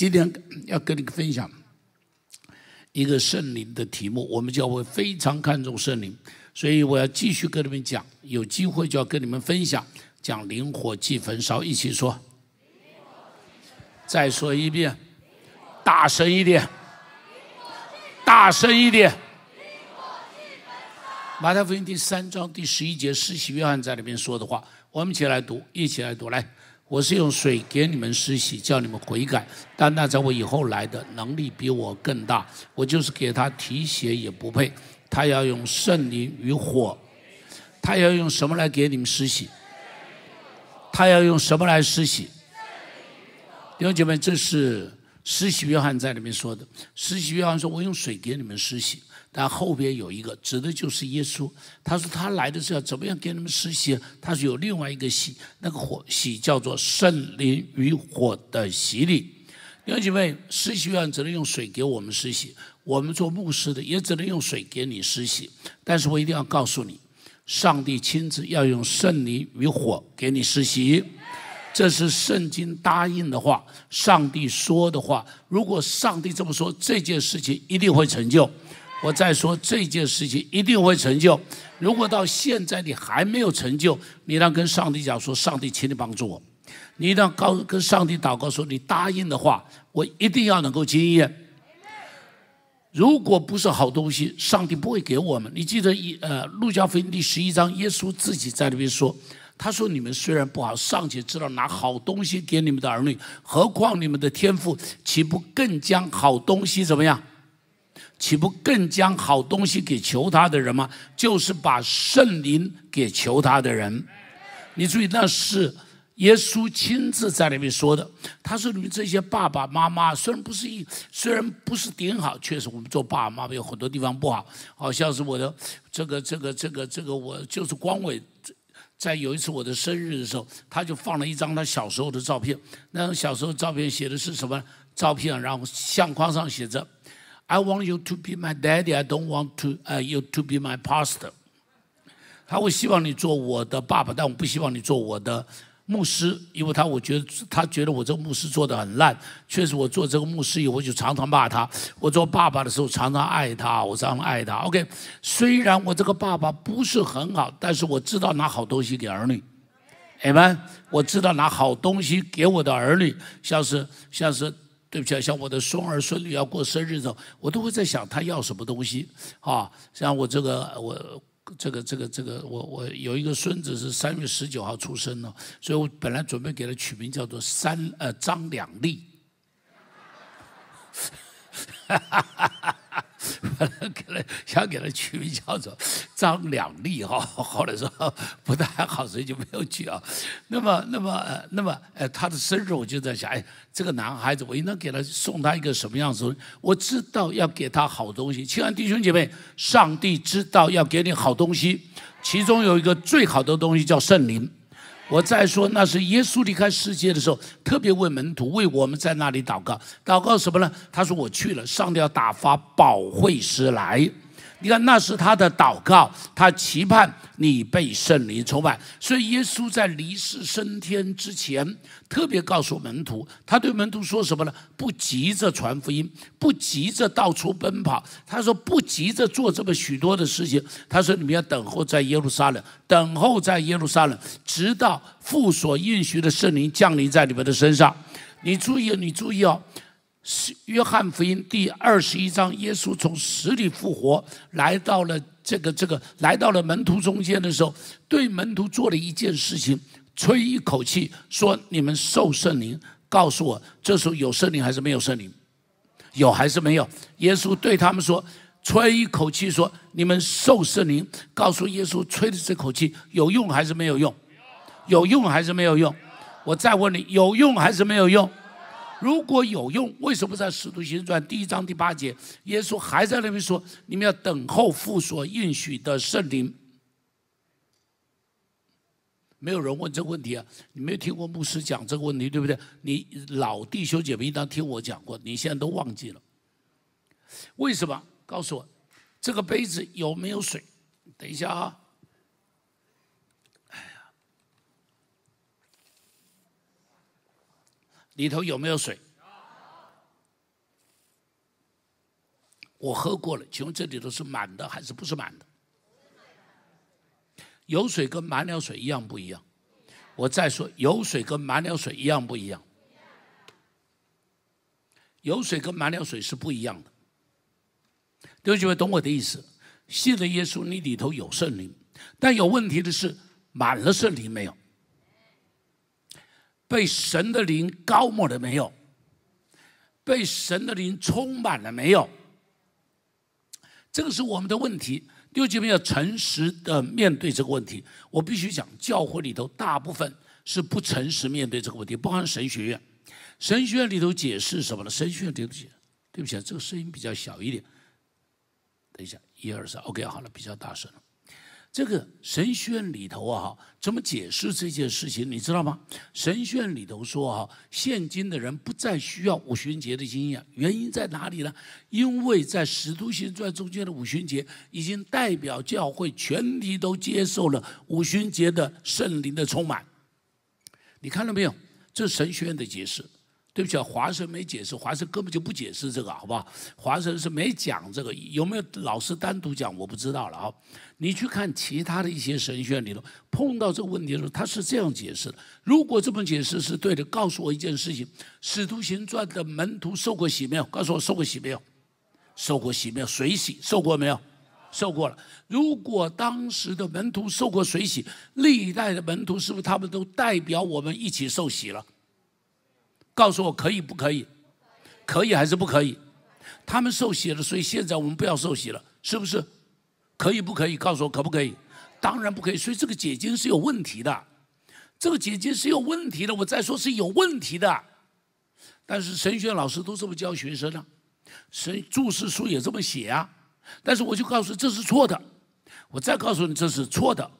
今天要跟你分享一个圣灵的题目，我们教会非常看重圣灵，所以我要继续跟你们讲，有机会就要跟你们分享，讲灵火祭焚烧，一起说。再说一遍，大声一点，大声一点。马太福音第三章第十一节，施洗约翰在里面说的话，我们一起来读，一起来读。来，我是用水给你们施洗，叫你们悔改，但那在我以后来的能力比我更大，我就是给他提鞋也不配。他要用圣灵与火，他要用什么来给你们施洗？他要用什么来施洗？弟兄姐妹，这是施洗约翰在里面说的。施洗约翰说：“我用水给你们施洗。”但后边有一个指的就是耶稣。他说他来的时候怎么样给你们施洗？他说有另外一个洗，那个火洗叫做圣灵与火的洗礼。弟兄姐妹，施洗约翰只能用水给我们施洗，我们做牧师的也只能用水给你施洗。但是我一定要告诉你，上帝亲自要用圣灵与火给你施洗。这是圣经答应的话，上帝说的话。如果上帝这么说，这件事情一定会成就。我再说，这件事情一定会成就。如果到现在你还没有成就，你让跟上帝讲说：“上帝，请你帮助我。”你让高跟上帝祷告说：“你答应的话，我一定要能够经验。”如果不是好东西，上帝不会给我们。你记得一呃，路加福音第十一章，耶稣自己在那边说。他说：“你们虽然不好，尚且知道拿好东西给你们的儿女，何况你们的天赋，岂不更将好东西怎么样？岂不更将好东西给求他的人吗？就是把圣灵给求他的人。你注意，那是耶稣亲自在那边说的。他说：你们这些爸爸妈妈，虽然不是一，虽然不是顶好，确实我们做爸爸妈妈有很多地方不好。好像是我的这个这个这个这个，我就是光伟。”在有一次我的生日的时候，他就放了一张他小时候的照片。那张小时候照片写的是什么照片？然后相框上写着：“I want you to be my daddy. I don't want to, uh, you to be my pastor。”他会希望你做我的爸爸，但我不希望你做我的。牧师，因为他我觉得他觉得我这个牧师做的很烂，确实我做这个牧师以后就常常骂他。我做爸爸的时候常常爱他，我常常爱他。OK，虽然我这个爸爸不是很好，但是我知道拿好东西给儿女。你们，我知道拿好东西给我的儿女，像是像是对不起，像我的孙儿孙女要过生日的时候，我都会在想他要什么东西啊？像我这个我。这个这个这个，我我有一个孙子是三月十九号出生的，所以我本来准备给他取名叫做三呃张两立。哈哈哈哈哈！给他想给他取名叫做张两利哈，后来说不太好，所以就没有取啊。那么那么那么呃，他的生日我就在想，哎，这个男孩子我应当给他送他一个什么样子？我知道要给他好东西。亲爱的弟兄姐妹，上帝知道要给你好东西，其中有一个最好的东西叫圣灵。我再说，那是耶稣离开世界的时候，特别为门徒为我们在那里祷告。祷告什么呢？他说：“我去了，上帝要打发保惠师来。”你看，那是他的祷告，他期盼你被圣灵充满。所以，耶稣在离世升天之前，特别告诉门徒，他对门徒说什么呢？不急着传福音，不急着到处奔跑。他说，不急着做这么许多的事情。他说，你们要等候在耶路撒冷，等候在耶路撒冷，直到父所应许的圣灵降临在你们的身上。你注意，你注意哦。是约翰福音第二十一章，耶稣从死里复活，来到了这个这个，来到了门徒中间的时候，对门徒做了一件事情，吹一口气，说：“你们受圣灵。”告诉我，这时候有圣灵还是没有圣灵？有还是没有？耶稣对他们说：“吹一口气，说你们受圣灵。”告诉耶稣，吹的这口气有用还是没有用？有用还是没有用？我再问你，有用还是没有用？如果有用，为什么在《使徒行传》第一章第八节，耶稣还在那边说：“你们要等候父所应许的圣灵。”没有人问这个问题啊！你没有听过牧师讲这个问题，对不对？你老弟兄姐妹应当听我讲过，你现在都忘记了。为什么？告诉我，这个杯子有没有水？等一下啊！里头有没有水？我喝过了，请问这里头是满的还是不是满的？有水跟满了水一样不一样？我再说，有水跟满了水一样不一样？有水跟满了水是不一样的。弟兄们，懂我的意思？信了耶稣，你里头有圣灵，但有问题的是，满了圣灵没有？被神的灵高抹了没有？被神的灵充满了没有？这个是我们的问题。弟兄姐妹要诚实的面对这个问题。我必须讲，教会里头大部分是不诚实面对这个问题，包含神学院。神学院里头解释什么呢？神学院对不起，对不起，这个声音比较小一点。等一下，一二三，OK，好了，比较大声了。这个神学院里头啊，怎么解释这件事情？你知道吗？神学院里头说啊，现今的人不再需要五旬节的经验，原因在哪里呢？因为在使徒行传中间的五旬节，已经代表教会全体都接受了五旬节的圣灵的充满。你看到没有？这是神学院的解释。对不起，华生没解释，华生根本就不解释这个，好不好？华生是没讲这个，有没有老师单独讲？我不知道了啊。你去看其他的一些神学里头，碰到这个问题的时候，他是这样解释的。如果这么解释是对的，告诉我一件事情：使徒行传的门徒受过洗没有？告诉我受过洗没有？受过洗没有？水洗受过没有？受过了。如果当时的门徒受过水洗，历代的门徒是不是他们都代表我们一起受洗了？告诉我可以不可以？可以还是不可以？他们受洗了，所以现在我们不要受洗了，是不是？可以不可以？告诉我可不可以？当然不可以。所以这个解经是有问题的，这个解经是有问题的。我再说是有问题的，但是神学老师都这么教学生呢，神注释书也这么写啊。但是我就告诉这是错的，我再告诉你这是错的。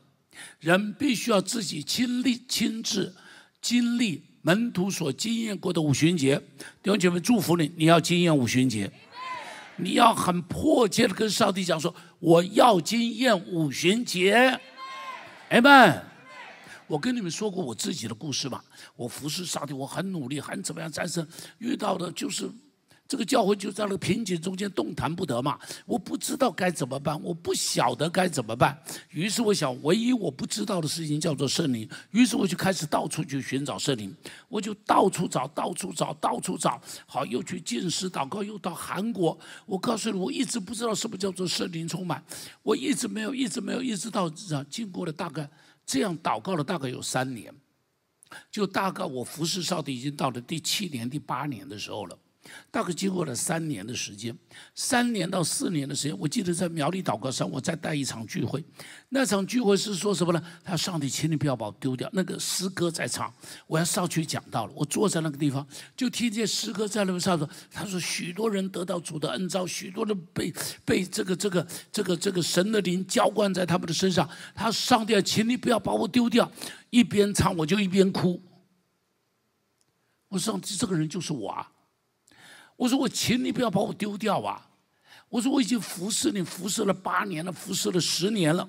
人必须要自己亲历、亲自经历。门徒所经验过的五旬节，弟兄姐妹祝福你，你要经验五旬节，你要很迫切的跟上帝讲说，我要经验五旬节。哎们，我跟你们说过我自己的故事吧，我服侍上帝，我很努力，很怎么样战胜，遇到的就是。这个教会就在那个瓶颈中间动弹不得嘛，我不知道该怎么办，我不晓得该怎么办。于是我想，唯一我不知道的事情叫做圣灵。于是我就开始到处去寻找圣灵，我就到处找，到处找，到处找。好，又去进食祷告，又到韩国。我告诉你，我一直不知道什么叫做圣灵充满，我一直没有，一直没有，一直到啊，经过了大概这样祷告了大概有三年，就大概我服侍上帝已经到了第七年、第八年的时候了。大概经过了三年的时间，三年到四年的时间，我记得在苗栗祷告山，我再带一场聚会。那场聚会是说什么呢？他上帝，请你不要把我丢掉。那个诗歌在唱，我要上去讲到了。我坐在那个地方，就听见诗歌在那边唱说：“他说许多人得到主的恩召，许多人被被这个这个这个这个神的灵浇灌在他们的身上。他上帝，请你不要把我丢掉。”一边唱我就一边哭。我上帝，这个人就是我啊！我说我请你不要把我丢掉啊！我说我已经服侍你，服侍了八年了，服侍了十年了。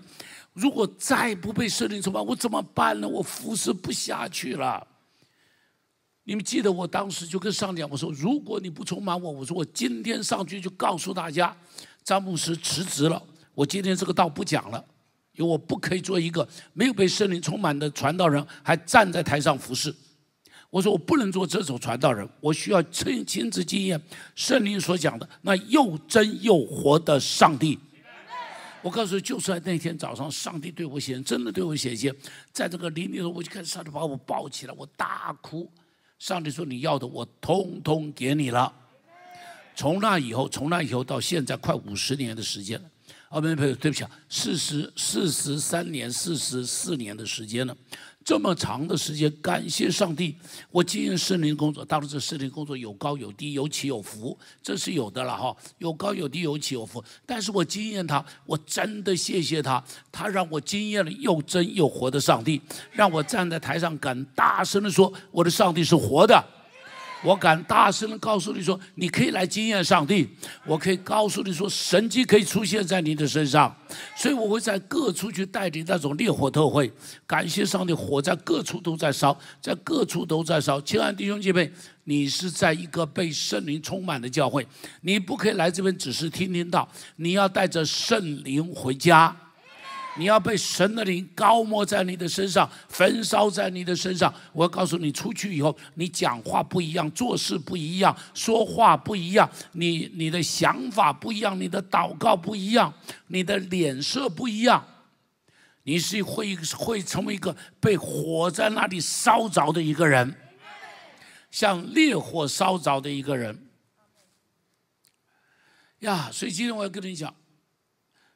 如果再不被圣灵充满，我怎么办呢？我服侍不下去了。你们记得我当时就跟上讲，我说如果你不充满我，我说我今天上去就告诉大家，张牧师辞职了。我今天这个道不讲了，因为我不可以做一个没有被圣灵充满的传道人，还站在台上服侍。我说我不能做这种传道人，我需要亲亲自经验圣灵所讲的那又真又活的上帝。我告诉你，就在那天早上，上帝对我显真的对我显现，在这个林里头，我就看上帝把我抱起来，我大哭。上帝说：“你要的，我通通给你了。”从那以后，从那以后到现在，快五十年的时间了。啊，没有没有，对不起啊，四十四十三年、四十四年的时间了。这么长的时间，感谢上帝，我经验森林工作。当然，这森林工作有高有低，有起有伏，这是有的了哈。有高有低，有起有伏。但是我经验他，我真的谢谢他，他让我经验了又真又活的上帝，让我站在台上敢大声的说，我的上帝是活的。我敢大声的告诉你说，你可以来经验上帝。我可以告诉你说，神迹可以出现在你的身上。所以我会在各处去带领那种烈火特会。感谢上帝，火在各处都在烧，在各处都在烧。亲爱的弟兄姐妹，你是在一个被圣灵充满的教会，你不可以来这边只是听听到，你要带着圣灵回家。你要被神的灵高抹在你的身上，焚烧在你的身上。我告诉你，出去以后，你讲话不一样，做事不一样，说话不一样，你你的想法不一样，你的祷告不一样，你的脸色不一样，你是会会成为一个被火在那里烧着的一个人，像烈火烧着的一个人。呀，所以今天我要跟你讲。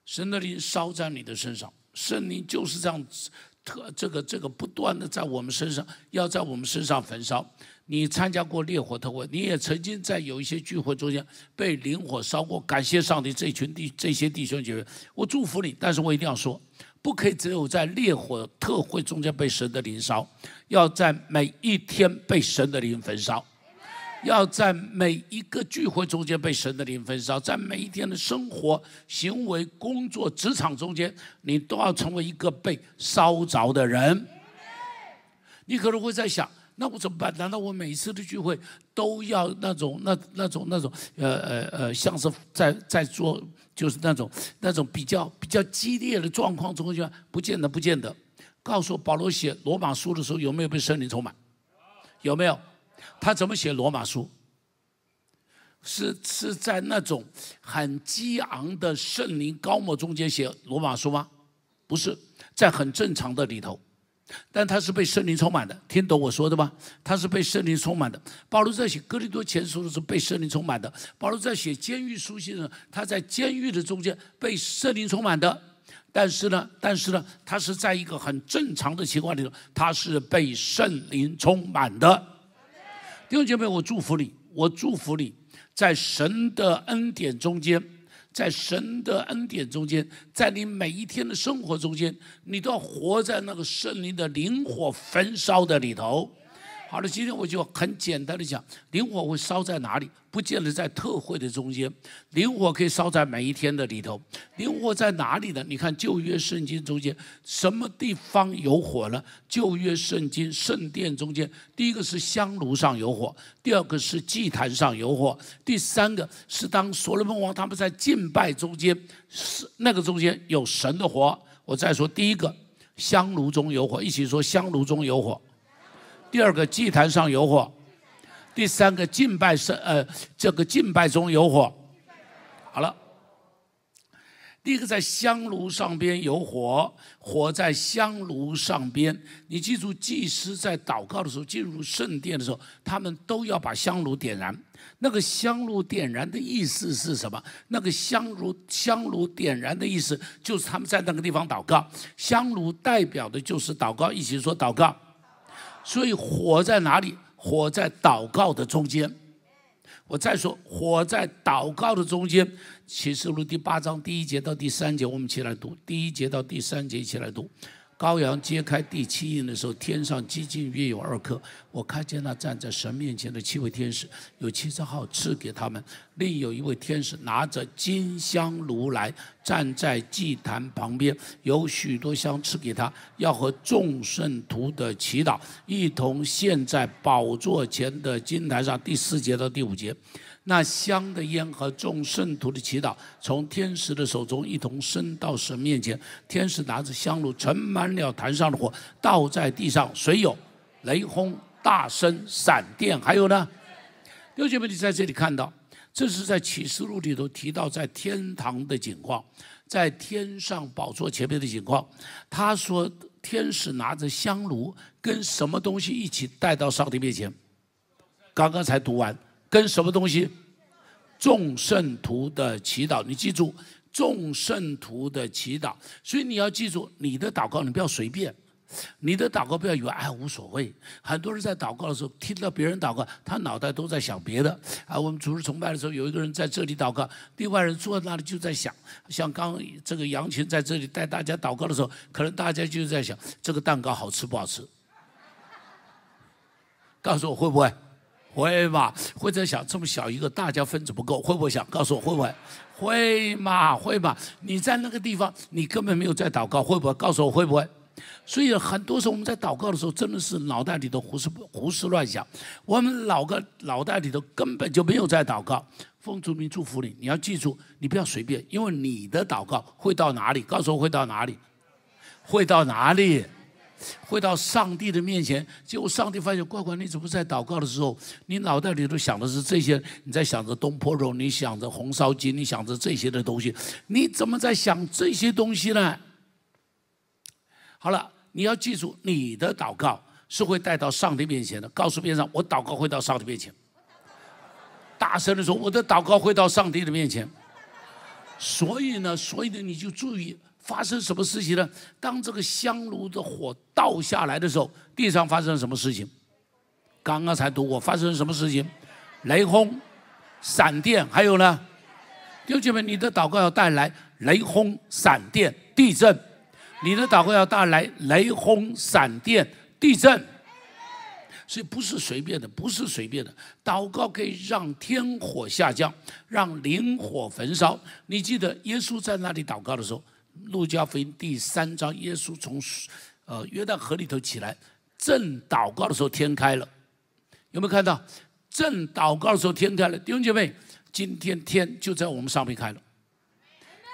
神的灵烧在你的身上，圣灵就是这样，特这个这个不断的在我们身上，要在我们身上焚烧。你参加过烈火特会，你也曾经在有一些聚会中间被灵火烧过。感谢上帝，这群弟这些弟兄姐妹，我祝福你。但是我一定要说，不可以只有在烈火特会中间被神的灵烧，要在每一天被神的灵焚烧。要在每一个聚会中间被神的灵焚烧，在每一天的生活、行为、工作、职场中间，你都要成为一个被烧着的人。你可能会在想，那我怎么办？难道我每一次的聚会都要那种、那、那种、那种，呃、呃、呃，像是在在做，就是那种、那种比较比较激烈的状况中间？不见得，不见得。告诉，保罗写罗马书的时候有没有被圣灵充满？有没有？他怎么写罗马书？是是在那种很激昂的圣灵高莫中间写罗马书吗？不是，在很正常的里头，但他是被圣灵充满的，听懂我说的吗？他是被圣灵充满的。保罗在写哥林多前书的时候被圣灵充满的。保罗在写监狱书信的时候，他在监狱的中间被圣灵充满的。但是呢，但是呢，他是在一个很正常的情况里头，他是被圣灵充满的。弟兄姐妹，我祝福你，我祝福你，在神的恩典中间，在神的恩典中间，在你每一天的生活中间，你都要活在那个圣灵的灵火焚烧的里头。好了，今天我就很简单的讲，灵火会烧在哪里？不见得在特会的中间，灵火可以烧在每一天的里头。灵火在哪里呢？你看旧约圣经中间，什么地方有火呢？旧约圣经圣殿中间，第一个是香炉上有火，第二个是祭坛上有火，第三个是当所罗门王他们在敬拜中间，是那个中间有神的火。我再说第一个，香炉中有火，一起说香炉中有火。第二个祭坛上有火，第三个敬拜是呃这个敬拜中有火，好了。第一个在香炉上边有火，火在香炉上边。你记住，祭司在祷告的时候，进入圣殿的时候，他们都要把香炉点燃。那个香炉点燃的意思是什么？那个香炉香炉点燃的意思就是他们在那个地方祷告。香炉代表的就是祷告，一起说祷告。所以火在哪里？火在祷告的中间。我再说，火在祷告的中间。启示录第八章第一节到第三节，我们一起来读。第一节到第三节，一起来读。羔羊揭开第七印的时候，天上几近约有二颗。我看见那站在神面前的七位天使，有七张号赐给他们。另有一位天使拿着金香炉来，站在祭坛旁边，有许多香赐给他，要和众圣徒的祈祷一同献在宝座前的金台上。第四节到第五节。那香的烟和众圣徒的祈祷，从天使的手中一同升到神面前。天使拿着香炉盛满了坛上的火，倒在地上。谁有？雷轰、大声、闪电，还有呢？六姐妹，你在这里看到，这是在启示录里头提到在天堂的景况，在天上宝座前面的景况。他说，天使拿着香炉跟什么东西一起带到上帝面前？刚刚才读完。跟什么东西？众圣徒的祈祷，你记住，众圣徒的祈祷。所以你要记住，你的祷告你不要随便，你的祷告不要以为哎无所谓。很多人在祷告的时候，听到别人祷告，他脑袋都在想别的。啊，我们主日崇拜的时候，有一个人在这里祷告，另外人坐在那里就在想，像刚这个杨群在这里带大家祷告的时候，可能大家就在想这个蛋糕好吃不好吃？告诉我会不会？会嘛？会在想这么小一个，大家分子不够，会不会想？告诉我会不会？会嘛？会嘛？你在那个地方，你根本没有在祷告，会不会？告诉我会不会？所以很多时候我们在祷告的时候，真的是脑袋里头胡思胡思乱想，我们脑个脑袋里头根本就没有在祷告。奉主名祝福你，你要记住，你不要随便，因为你的祷告会到哪里？告诉我会到哪里？会到哪里？会到上帝的面前。结果上帝发现，乖乖，你怎么在祷告的时候，你脑袋里头想的是这些？你在想着东坡肉，你想着红烧鸡，你想着这些的东西，你怎么在想这些东西呢？好了，你要记住，你的祷告是会带到上帝面前的。告诉边上，我祷告会到上帝面前。大声的说，我的祷告会到上帝的面前。所以呢，所以呢，你就注意发生什么事情呢？当这个香炉的火倒下来的时候，地上发生什么事情？刚刚才读过，发生什么事情？雷轰、闪电，还有呢？弟兄姐妹，你的祷告要带来雷轰、闪电、地震。你的祷告要带来雷轰、闪电、地震。所以不是随便的，不是随便的。祷告可以让天火下降，让灵火焚烧。你记得耶稣在那里祷告的时候，《路加福音》第三章，耶稣从呃约旦河里头起来，正祷告的时候天开了。有没有看到？正祷告的时候天开了。弟兄姐妹，今天天就在我们上面开了。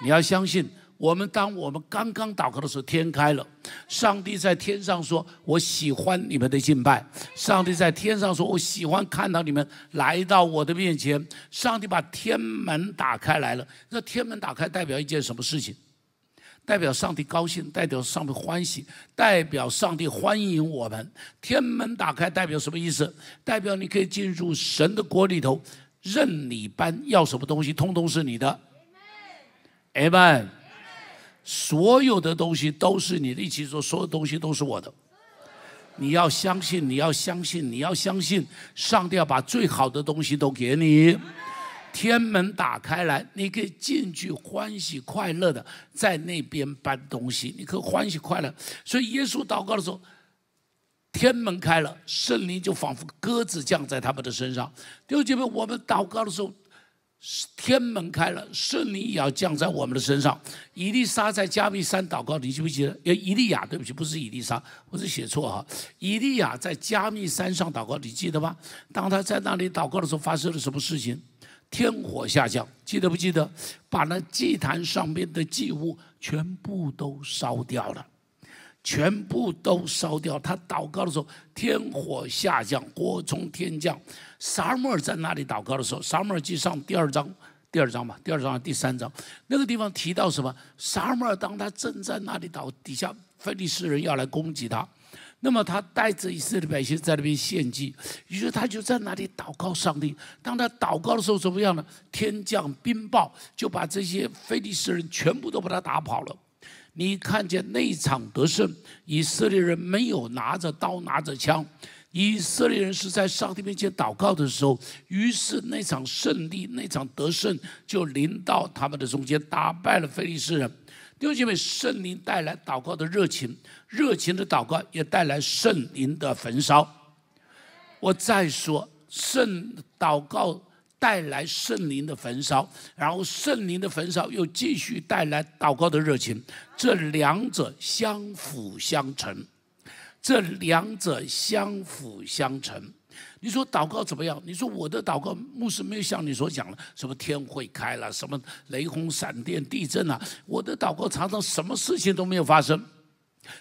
你要相信。我们当我们刚刚祷告的时候，天开了，上帝在天上说：“我喜欢你们的敬拜。”上帝在天上说：“我喜欢看到你们来到我的面前。”上帝把天门打开来了。那天门打开代表一件什么事情？代表上帝高兴，代表上帝欢喜，代表上帝欢迎我们。天门打开代表什么意思？代表你可以进入神的国里头，任你搬，要什么东西，通通是你的。Amen。所有的东西都是你的，一起说，所有东西都是我的。你要相信，你要相信，你要相信，上帝要把最好的东西都给你。天门打开来，你可以进去，欢喜快乐的在那边搬东西，你可以欢喜快乐。所以耶稣祷告的时候，天门开了，圣灵就仿佛鸽子降在他们的身上。弟兄姐妹，我们祷告的时候。天门开了，圣灵也要降在我们的身上。以利沙在加密山祷告，你记不记得？呃，以利亚，对不起，不是以利沙，我是写错哈。以利亚在加密山上祷告，你记得吗？当他在那里祷告的时候，发生了什么事情？天火下降，记得不记得？把那祭坛上面的祭物全部都烧掉了。全部都烧掉。他祷告的时候，天火下降，火从天降。撒母耳在那里祷告的时候，撒母耳记上第二章，第二章吧，第二章第三章，那个地方提到什么？撒母耳当他正在那里祷，底下非利士人要来攻击他，那么他带着以色列百姓在那边献祭，于是他就在那里祷告上帝。当他祷告的时候，怎么样呢？天降冰雹，就把这些非利士人全部都把他打跑了。你看见那场得胜，以色列人没有拿着刀拿着枪，以色列人是在上帝面前祷告的时候，于是那场胜利、那场得胜就临到他们的中间，打败了非利士人。弟兄姐妹，圣灵带来祷告的热情，热情的祷告也带来圣灵的焚烧。我再说，圣祷告。带来圣灵的焚烧，然后圣灵的焚烧又继续带来祷告的热情，这两者相辅相成，这两者相辅相成。你说祷告怎么样？你说我的祷告，牧师没有像你所讲的，什么天会开了，什么雷轰闪电、地震啊？我的祷告常常什么事情都没有发生。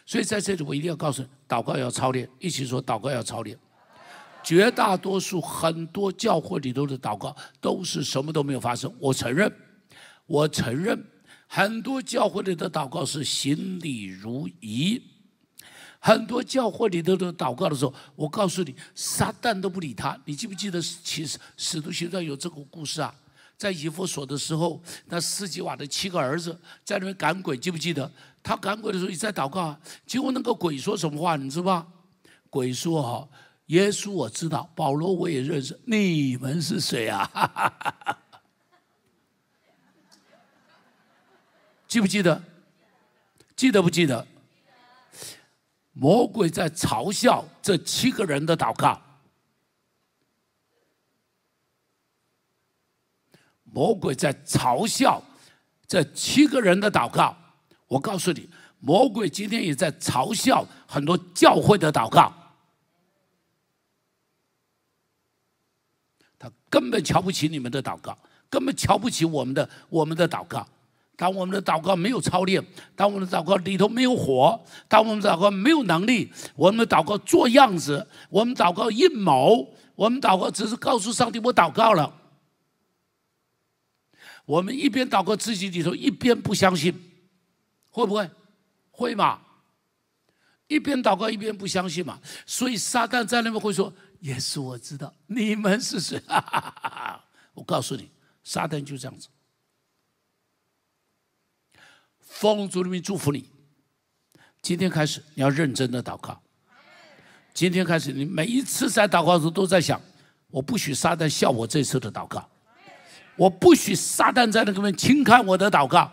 所以在这里，我一定要告诉你，祷告要操练，一起说祷告要操练。绝大多数很多教会里头的祷告都是什么都没有发生。我承认，我承认，很多教会里的祷告是行礼如仪。很多教会里头的祷告的时候，我告诉你，撒旦都不理他。你记不记得，其实使徒行传有这个故事啊？在以弗所的时候，那斯基瓦的七个儿子在那边赶鬼，记不记得？他赶鬼的时候也在祷告啊。结果那个鬼说什么话，你知道吧？鬼说哈。耶稣我知道，保罗我也认识。你们是谁啊？记不记得？记得不记得？魔鬼在嘲笑这七个人的祷告。魔鬼在嘲笑这七个人的祷告。我告诉你，魔鬼今天也在嘲笑很多教会的祷告。根本瞧不起你们的祷告，根本瞧不起我们的我们的祷告。当我们的祷告没有操练，当我们的祷告里头没有火，当我们祷告没有能力，我们的祷告做样子，我们祷告阴谋，我们祷告只是告诉上帝我祷告了。我们一边祷告自己里头，一边不相信，会不会？会嘛？一边祷告一边不相信嘛？所以撒旦在那边会说：“耶稣，我知道你们是谁。”哈哈哈哈我告诉你，撒旦就这样子。奉主的名祝福你。今天开始，你要认真的祷告。今天开始，你每一次在祷告的时候都在想：我不许撒旦笑我这次的祷告，我不许撒旦在那个面轻看我的祷告。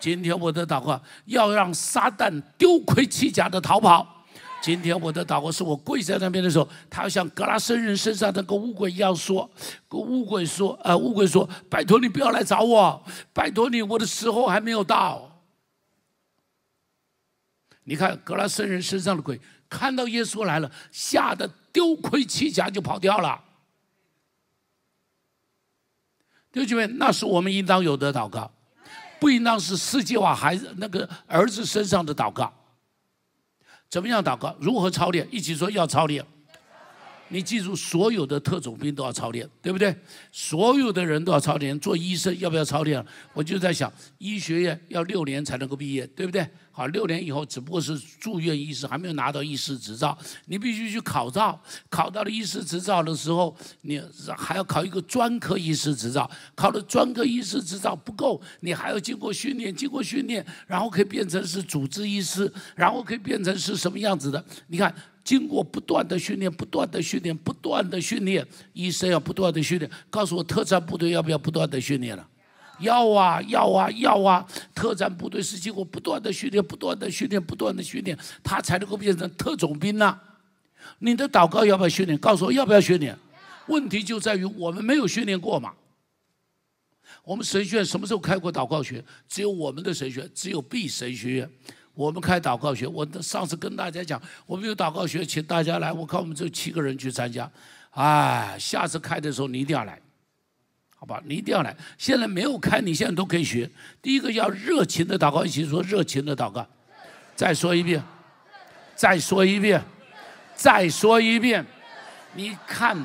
今天我的祷告要让撒旦丢盔弃甲的逃跑。今天我的祷告是我跪在那边的时候，他要像格拉森人身上那个乌鬼一样说：“乌鬼说，呃，乌鬼说，拜托你不要来找我，拜托你，我的时候还没有到。”你看格拉森人身上的鬼，看到耶稣来了，吓得丢盔弃甲就跑掉了。弟兄们，那是我们应当有的祷告，不应当是世界化孩子那个儿子身上的祷告。怎么样祷告？如何操练？一起说要操练。你记住，所有的特种兵都要操练，对不对？所有的人都要操练。做医生要不要操练？我就在想，医学院要六年才能够毕业，对不对？好，六年以后只不过是住院医师，还没有拿到医师执照。你必须去考照，考到了医师执照的时候，你还要考一个专科医师执照。考了专科医师执照不够，你还要经过训练，经过训练，然后可以变成是主治医师，然后可以变成是什么样子的？你看，经过不断的训练，不断的训练，不断的训练，医生要不断的训练。告诉我，特战部队要不要不断的训练了？要啊要啊要啊！特战部队是经过不断的训练、不断的训练、不断的训练，他才能够变成特种兵呐。你的祷告要不要训练？告诉我要不要训练？问题就在于我们没有训练过嘛。我们神学院什么时候开过祷告学？只有我们的神学，只有 B 神学院，我们开祷告学。我上次跟大家讲，我们有祷告学，请大家来。我看我们只有七个人去参加。哎，下次开的时候你一定要来。好吧，你一定要来。现在没有开，你现在都可以学。第一个要热情的祷告，一起说热情的祷告。再说一遍，再说一遍，再说一遍。你看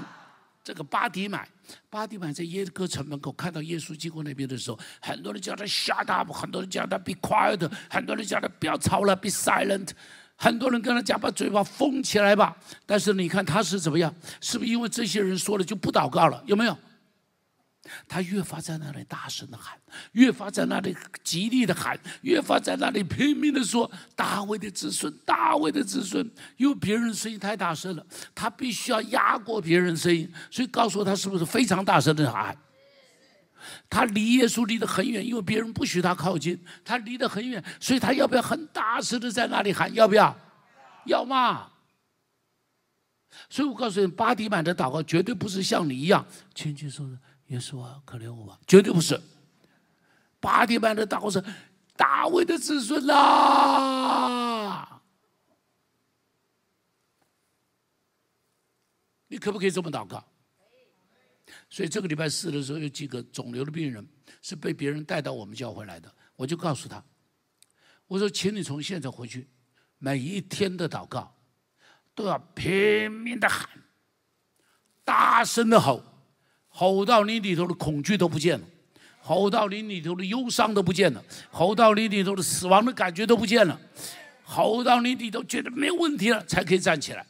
这个巴迪买，巴蒂曼在耶哥城门口看到耶稣经过那边的时候，很多人叫他 shut up，很多人叫他 be quiet，很多人叫他不要吵了，be silent。很多人跟他讲把嘴巴封起来吧。但是你看他是怎么样？是不是因为这些人说了就不祷告了？有没有？他越发在那里大声的喊，越发在那里极力的喊，越发在那里拼命的说：“大卫的子孙，大卫的子孙。”因为别人声音太大声了，他必须要压过别人声音，所以告诉我他是不是非常大声的喊？他离耶稣离得很远，因为别人不许他靠近，他离得很远，所以他要不要很大声的在那里喊？要不要？要嘛？所以我告诉你，巴迪版的祷告绝对不是像你一样，轻轻松松。耶稣啊，可怜我吧！绝对不是。八点半的祷告是大卫的子孙呐。你可不可以这么祷告？所以这个礼拜四的时候，有几个肿瘤的病人是被别人带到我们教会来的。我就告诉他，我说，请你从现在回去，每一天的祷告都要拼命的喊，大声的吼。吼到你里头的恐惧都不见了，吼到你里头的忧伤都不见了，吼到你里头的死亡的感觉都不见了，吼到你里头觉得没有问题了，才可以站起来。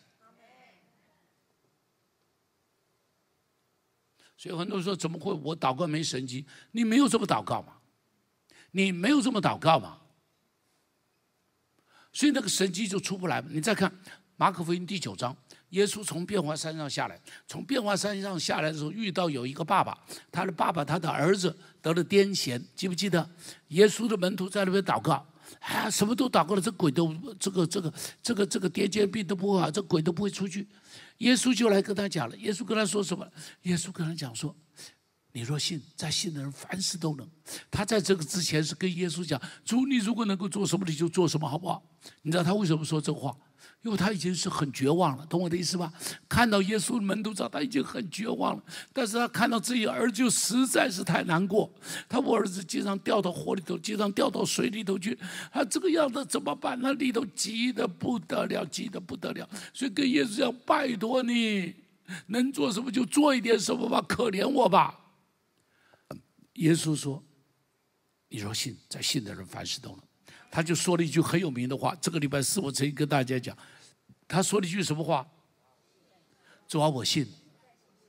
所以很多人说怎么会我祷告没神迹？你没有这么祷告嘛？你没有这么祷告嘛？所以那个神迹就出不来。你再看马可福音第九章。耶稣从变化山上下来，从变化山上下来的时候，遇到有一个爸爸，他的爸爸他的儿子得了癫痫，记不记得？耶稣的门徒在那边祷告，啊，什么都祷告了，这鬼都这个这个这个这个癫痫病都不会好，这鬼都不会出去。耶稣就来跟他讲了，耶稣跟他说什么？耶稣跟他讲说：“你若信，在信的人凡事都能。他在这个之前是跟耶稣讲：“主，你如果能够做什么，你就做什么，好不好？”你知道他为什么说这话？因为他已经是很绝望了，懂我的意思吧？看到耶稣的门徒照，他已经很绝望了。但是他看到自己儿子，就实在是太难过。他我儿子经常掉到火里头，经常掉到水里头去。他这个样子怎么办？那里头急得不得了，急得不得了。所以跟耶稣讲：“拜托你，能做什么就做一点什么吧，可怜我吧。”耶稣说：“你说信，在信的人凡事都能。”他就说了一句很有名的话。这个礼拜四我曾经跟大家讲，他说了一句什么话？主啊，我信，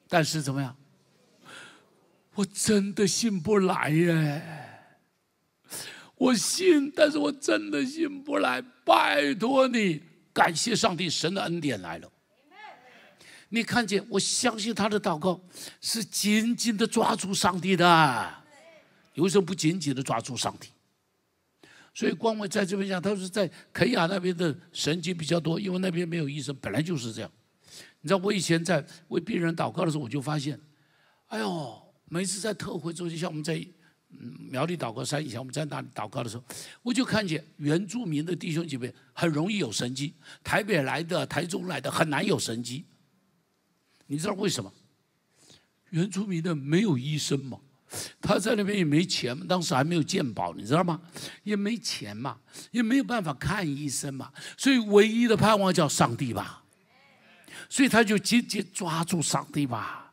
但是怎么样？我真的信不来耶！我信，但是我真的信不来。拜托你，感谢上帝，神的恩典来了。你看见？我相信他的祷告是紧紧的抓住上帝的。你为什么不紧紧的抓住上帝？所以光伟在这边讲，他说在肯雅那边的神经比较多，因为那边没有医生，本来就是这样。你知道我以前在为病人祷告的时候，我就发现，哎呦，每次在特会中心，像我们在苗栗祷告山以前，我们在那里祷告的时候，我就看见原住民的弟兄姐妹很容易有神机，台北来的、台中来的很难有神机。你知道为什么？原住民的没有医生嘛。他在那边也没钱嘛，当时还没有健保，你知道吗？也没钱嘛，也没有办法看医生嘛，所以唯一的盼望叫上帝吧。所以他就紧紧抓住上帝吧。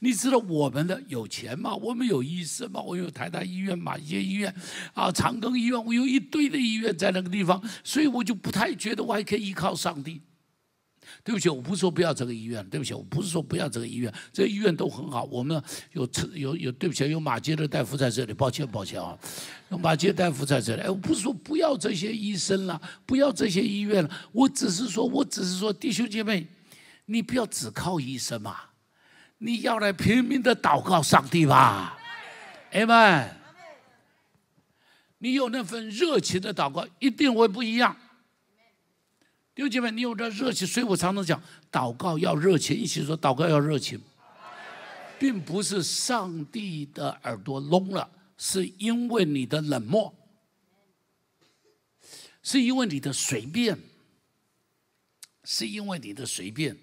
你知道我们的有钱嘛？我们有医生嘛？我有台大医院、马街医院，啊，长庚医院，我有一堆的医院在那个地方，所以我就不太觉得我还可以依靠上帝。对不起，我不是说不要这个医院。对不起，我不是说不要这个医院，这个医院都很好。我们有有有，对不起，有马街的大夫在这里，抱歉抱歉啊，有马街大夫在这里。哎，我不是说不要这些医生了，不要这些医院了，我只是说，我只是说，弟兄姐妹，你不要只靠医生嘛，你要来拼命的祷告上帝吧，阿门。你有那份热情的祷告，一定会不一样。弟兄姐妹，你有这热情，所以我常常讲，祷告要热情。一起说，祷告要热情，并不是上帝的耳朵聋了，是因为你的冷漠，是因为你的随便，是因为你的随便。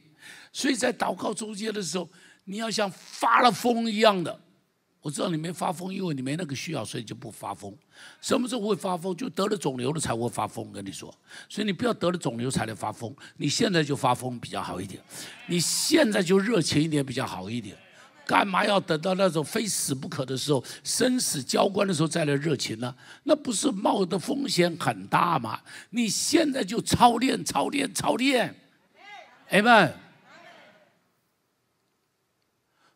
所以在祷告中间的时候，你要像发了疯一样的。我知道你没发疯，因为你没那个需要，所以就不发疯。什么时候会发疯？就得了肿瘤了才会发疯。跟你说，所以你不要得了肿瘤才能发疯，你现在就发疯比较好一点。你现在就热情一点比较好一点。干嘛要等到那种非死不可的时候、生死交关的时候再来热情呢？那不是冒的风险很大吗？你现在就操练、操练、操练，哎们。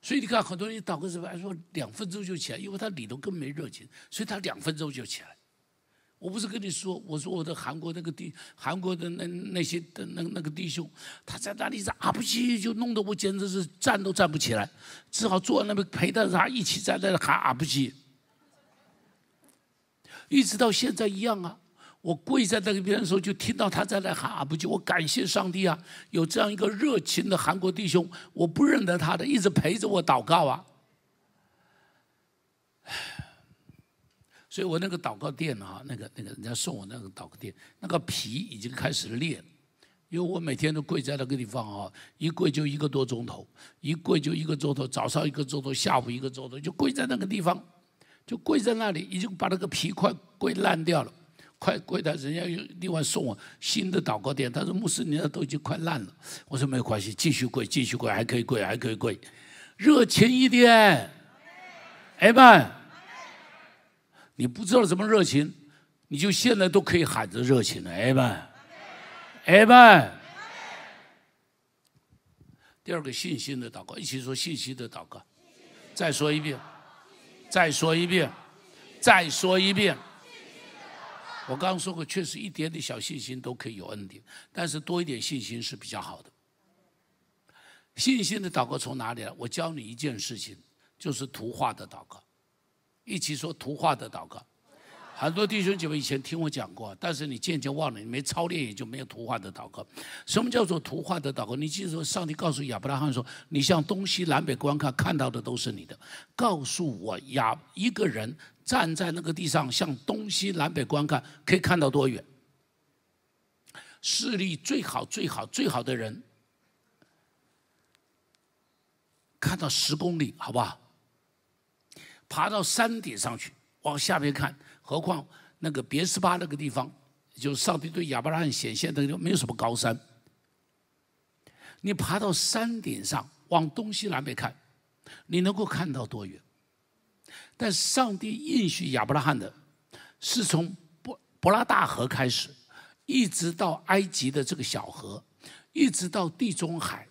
所以你看，很多人祷告时候还说两分钟就起来，因为他里头根本没热情，所以他两分钟就起来。我不是跟你说，我说我的韩国那个弟，韩国的那那些的那那个弟兄，他在那里是啊不起，就弄得我简直是站都站不起来，只好坐在那边陪着他一起在那喊啊不起，一直到现在一样啊。我跪在那个边的时候，就听到他在那喊阿布吉。我感谢上帝啊，有这样一个热情的韩国弟兄，我不认得他的，一直陪着我祷告啊。所以我那个祷告垫啊，那个那个人家送我那个祷告垫，那个皮已经开始裂了，因为我每天都跪在那个地方啊，一跪就一个多钟头，一跪就一个钟头，早上一个钟头，下午一个钟头，就跪在那个地方，就跪在那里，已经把那个皮快跪烂掉了。快跪的，人家又另外送我新的祷告垫。他说：“牧师，你那都已经快烂了。”我说：“没关系，继续跪，继续跪，还可以跪，还可以跪，热情一点。”哎们，你不知道怎么热情，你就现在都可以喊着热情了。哎们，哎们。第二个信心的祷告，一起说信心的祷告。再说一遍，再说一遍，再说一遍。我刚刚说过，确实一点点小信心都可以有恩典，但是多一点信心是比较好的。信心的祷告从哪里来？我教你一件事情，就是图画的祷告。一起说图画的祷告。很多弟兄姐妹以前听我讲过，但是你渐渐忘了，你没操练也就没有图画的祷告。什么叫做图画的祷告？你记住，上帝告诉亚伯拉罕说：“你向东西南北观看，看到的都是你的。”告诉我亚一个人站在那个地上，向东西南北观看，可以看到多远？视力最好、最好、最好的人，看到十公里，好不好？爬到山顶上去，往下面看。何况那个别斯巴那个地方，就是上帝对亚伯拉罕显现的，就没有什么高山。你爬到山顶上，往东西南北看，你能够看到多远？但上帝应许亚伯拉罕的，是从伯伯拉大河开始，一直到埃及的这个小河，一直到地中海，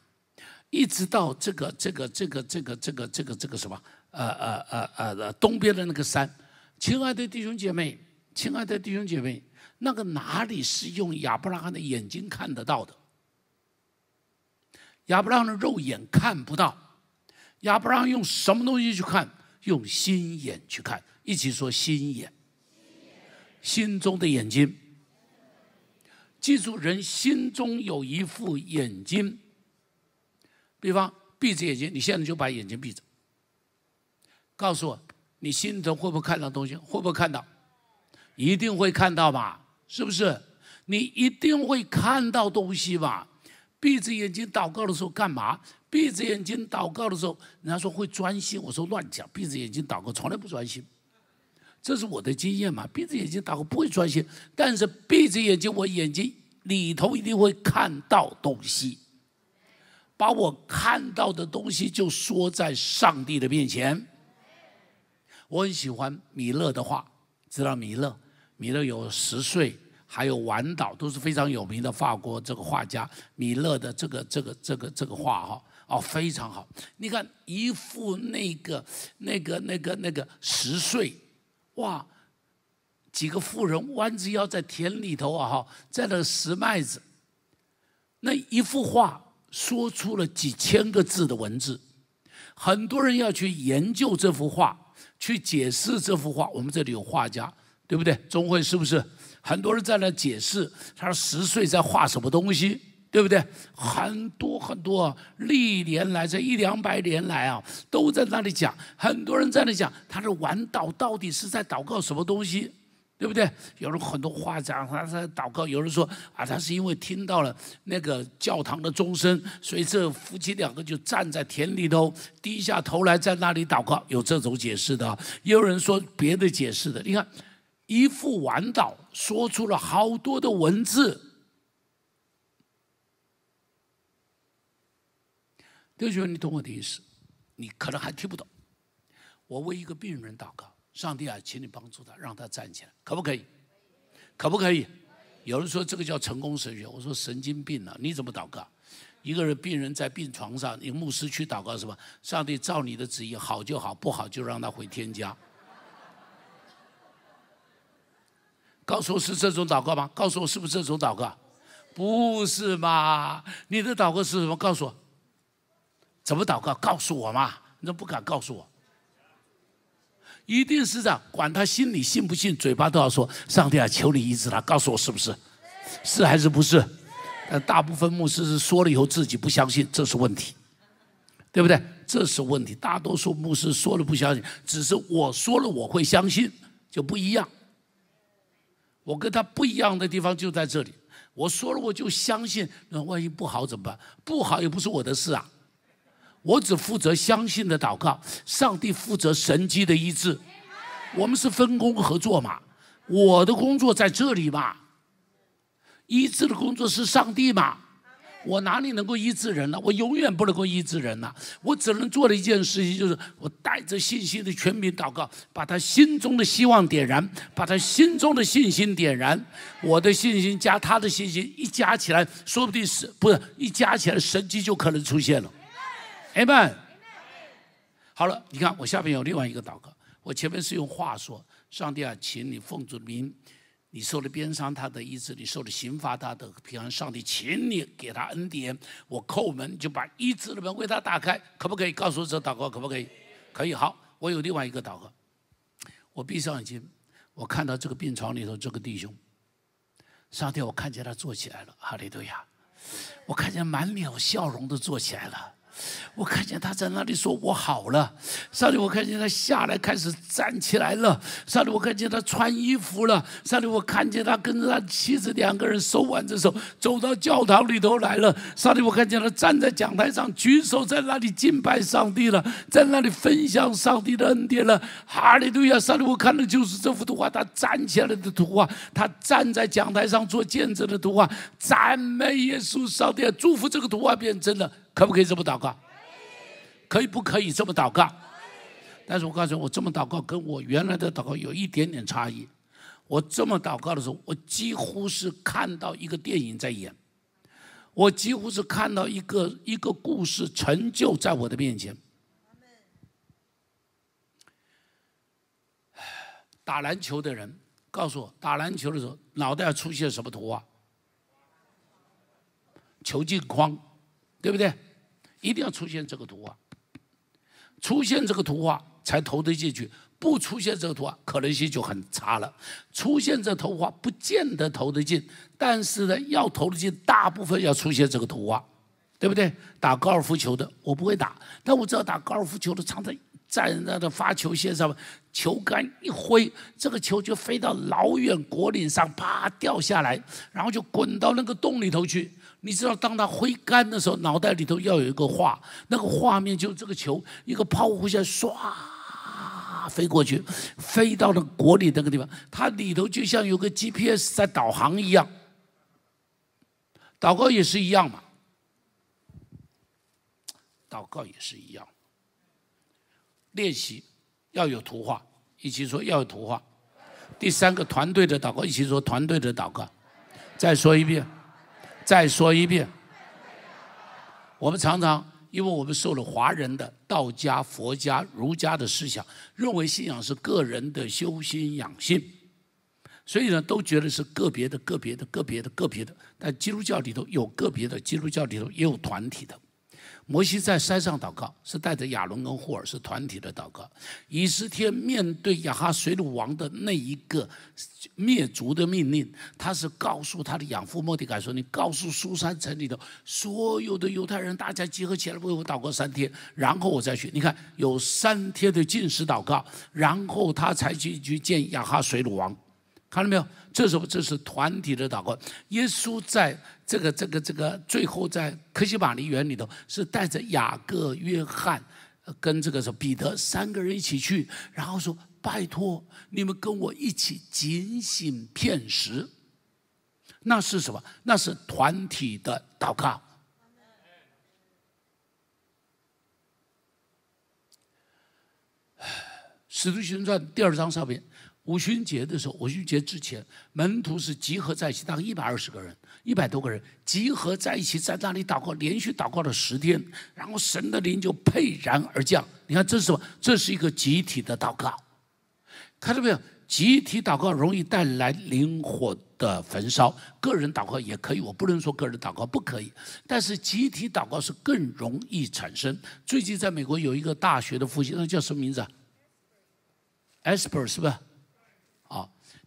一直到这个这个这个这个这个这个这个什么？呃呃呃呃，东边的那个山。亲爱的弟兄姐妹，亲爱的弟兄姐妹，那个哪里是用亚伯拉罕的眼睛看得到的？亚伯拉罕的肉眼看不到，亚伯拉罕用什么东西去看？用心眼去看。一起说心眼，心中的眼睛。记住，人心中有一副眼睛。比方闭着眼睛，你现在就把眼睛闭着，告诉我。你心中会不会看到东西？会不会看到？一定会看到吧？是不是？你一定会看到东西吧？闭着眼睛祷告的时候干嘛？闭着眼睛祷告的时候，人家说会专心，我说乱讲。闭着眼睛祷告从来不专心，这是我的经验嘛。闭着眼睛祷告不会专心，但是闭着眼睛，我眼睛里头一定会看到东西，把我看到的东西就说在上帝的面前。我很喜欢米勒的话，知道米勒？米勒有十岁，还有晚岛，都是非常有名的法国这个画家。米勒的这个这个这个这个画哈，哦，非常好。你看一幅那个那个那个那个十岁，哇，几个妇人弯着腰在田里头啊哈，在那拾麦子。那一幅画说出了几千个字的文字，很多人要去研究这幅画。去解释这幅画，我们这里有画家，对不对？钟会是不是？很多人在那解释，他说十岁在画什么东西，对不对？很多很多，历年来这一两百年来啊，都在那里讲。很多人在那讲，他是晚祷到底是在祷告什么东西？对不对？有人很多话讲，他在祷告。有人说啊，他是因为听到了那个教堂的钟声，所以这夫妻两个就站在田里头，低下头来在那里祷告。有这种解释的，也有人说别的解释的。你看，一副晚祷说出了好多的文字。弟兄，你懂我的意思？你可能还听不懂。我为一个病人祷告。上帝啊，请你帮助他，让他站起来，可不可以？可不可以？有人说这个叫成功神学，我说神经病了，你怎么祷告？一个人病人在病床上，你牧师去祷告是吧？上帝照你的旨意，好就好，不好就让他回天家。告诉我是这种祷告吗？告诉我是不是这种祷告？不是嘛？你的祷告是什么？告诉我，怎么祷告？告诉我嘛？你怎么不敢告诉我？一定是这样，管他心里信不信，嘴巴都要说：“上帝啊，求你医治他。”告诉我是不是？是还是不是？呃，大部分牧师是说了以后自己不相信，这是问题，对不对？这是问题。大多数牧师说了不相信，只是我说了我会相信，就不一样。我跟他不一样的地方就在这里，我说了我就相信，那万一不好怎么办？不好也不是我的事啊。我只负责相信的祷告，上帝负责神机的医治，我们是分工合作嘛。我的工作在这里嘛，医治的工作是上帝嘛。我哪里能够医治人呢？我永远不能够医治人呐。我只能做的一件事情就是，我带着信心的全民祷告，把他心中的希望点燃，把他心中的信心点燃。我的信心加他的信心一加起来，说不定是不是一加起来，神迹就可能出现了。哎们，好了，你看我下面有另外一个祷告。我前面是用话说：“上帝啊，请你奉主名，你受了鞭伤，他的医治；你受了刑罚，他的平安。上帝，请你给他恩典。我叩门，就把医治的门为他打开，可不可以？告诉这祷告可不可以？可以。好，我有另外一个祷告。我闭上眼睛，我看到这个病床里头这个弟兄，上帝，我看见他坐起来了，哈利路亚！我看见满脸笑容的坐起来了。我看见他在那里说：“我好了。”上帝，我看见他下来开始站起来了。上帝，我看见他穿衣服了。上帝，我看见他跟着他妻子两个人手挽着手走到教堂里头来了。上帝，我看见他站在讲台上举手在那里敬拜上帝了，在那里分享上帝的恩典了。哈利路亚！上帝，我看的就是这幅图画，他站起来的图画，他站在讲台上做见证的图画。赞美耶稣！上帝，祝福这个图画变真了。可不可以这么祷告？可以不可以这么祷告？但是我告诉你，我这么祷告跟我原来的祷告有一点点差异。我这么祷告的时候，我几乎是看到一个电影在演，我几乎是看到一个一个故事成就在我的面前。打篮球的人告诉我，打篮球的时候脑袋要出现什么图啊？球进框。对不对？一定要出现这个图画，出现这个图画才投得进去。不出现这个图画，可能性就很差了。出现这图画不见得投得进，但是呢，要投得进，大部分要出现这个图画，对不对？打高尔夫球的我不会打，但我知道打高尔夫球的常常在那个发球线上，球杆一挥，这个球就飞到老远果岭上，啪掉下来，然后就滚到那个洞里头去。你知道，当他挥杆的时候，脑袋里头要有一个画，那个画面就这个球，一个抛物线唰飞过去，飞到了国里那个地方，它里头就像有个 GPS 在导航一样。祷告也是一样嘛，祷告也是一样，练习要有图画，一起说要有图画。第三个团队的祷告，一起说团队的祷告。再说一遍。再说一遍，我们常常因为我们受了华人的道家、佛家、儒家的思想，认为信仰是个人的修心养性，所以呢，都觉得是个别的、个别的、个别的、个别的。但基督教里头有个别的，基督教里头也有团体的。摩西在山上祷告，是带着亚伦跟霍尔，是团体的祷告。以斯帖面对亚哈水鲁王的那一个灭族的命令，他是告诉他的养父莫迪改说：“你告诉苏珊城里头所有的犹太人，大家集合起来为我祷告三天，然后我再去。”你看，有三天的进食祷告，然后他才去去见亚哈水鲁王。看到没有？这是这是团体的祷告。耶稣在这个这个这个最后在科西玛尼园里头，是带着雅各、约翰跟这个是彼得三个人一起去，然后说：“拜托你们跟我一起警醒片时。”那是什么？那是团体的祷告。使徒行传第二章上面。五旬节的时候，五旬节之前，门徒是集合在一起，大概一百二十个人，一百多个人集合在一起，在那里祷告，连续祷告了十天，然后神的灵就沛然而降。你看这是什么？这是一个集体的祷告，看到没有？集体祷告容易带来灵火的焚烧，个人祷告也可以，我不能说个人祷告不可以，但是集体祷告是更容易产生。最近在美国有一个大学的复习，那叫什么名字？Esper 是吧？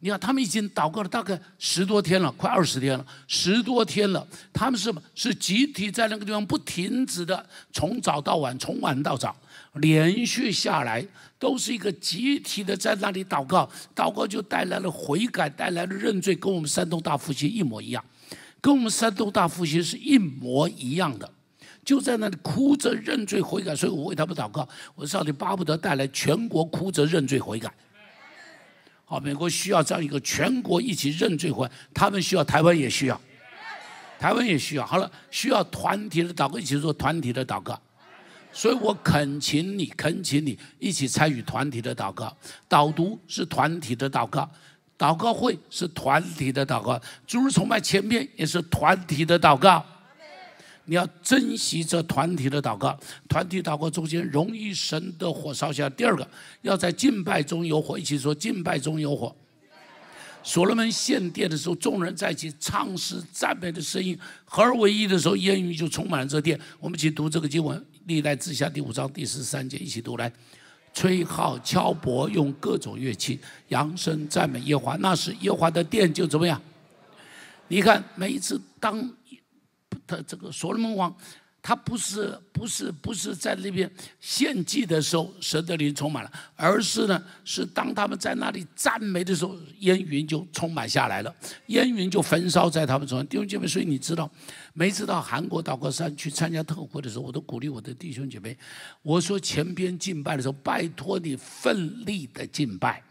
你看，他们已经祷告了大概十多天了，快二十天了，十多天了。他们是是集体在那个地方不停止的，从早到晚，从晚到早，连续下来都是一个集体的在那里祷告。祷告就带来了悔改，带来了认罪，跟我们山东大复兴一模一样，跟我们山东大复兴是一模一样的，就在那里哭着认罪悔改。所以我为他们祷告，我上帝巴不得带来全国哭着认罪悔改。美国需要这样一个全国一起认罪会，他们需要，台湾也需要，台湾也需要。好了，需要团体的祷告，一起做团体的祷告。所以我恳请你，恳请你一起参与团体的祷告。导读是团体的祷告，祷告会是团体的祷告，主日崇拜前面也是团体的祷告。你要珍惜这团体的祷告，团体祷告中间容易神的火烧下。第二个，要在敬拜中有火，一起说敬拜中有火。所罗门献殿的时候，众人在一起唱诗赞美的声音合而为一的时候，烟雨就充满了这殿。我们一起读这个经文，历代志下第五章第十三节，一起读来。吹号、敲钹，用各种乐器扬声赞美耶和华。那时耶和华的殿就怎么样？你看每一次当这个所罗门王。他不是不是不是在那边献祭的时候，神的灵充满了，而是呢，是当他们在那里赞美的时候，烟云就充满下来了，烟云就焚烧在他们中间。弟兄姐妹，所以你知道，每次到韩国祷告山去参加特会的时候，我都鼓励我的弟兄姐妹，我说前边敬拜的时候，拜托你奋力的敬拜。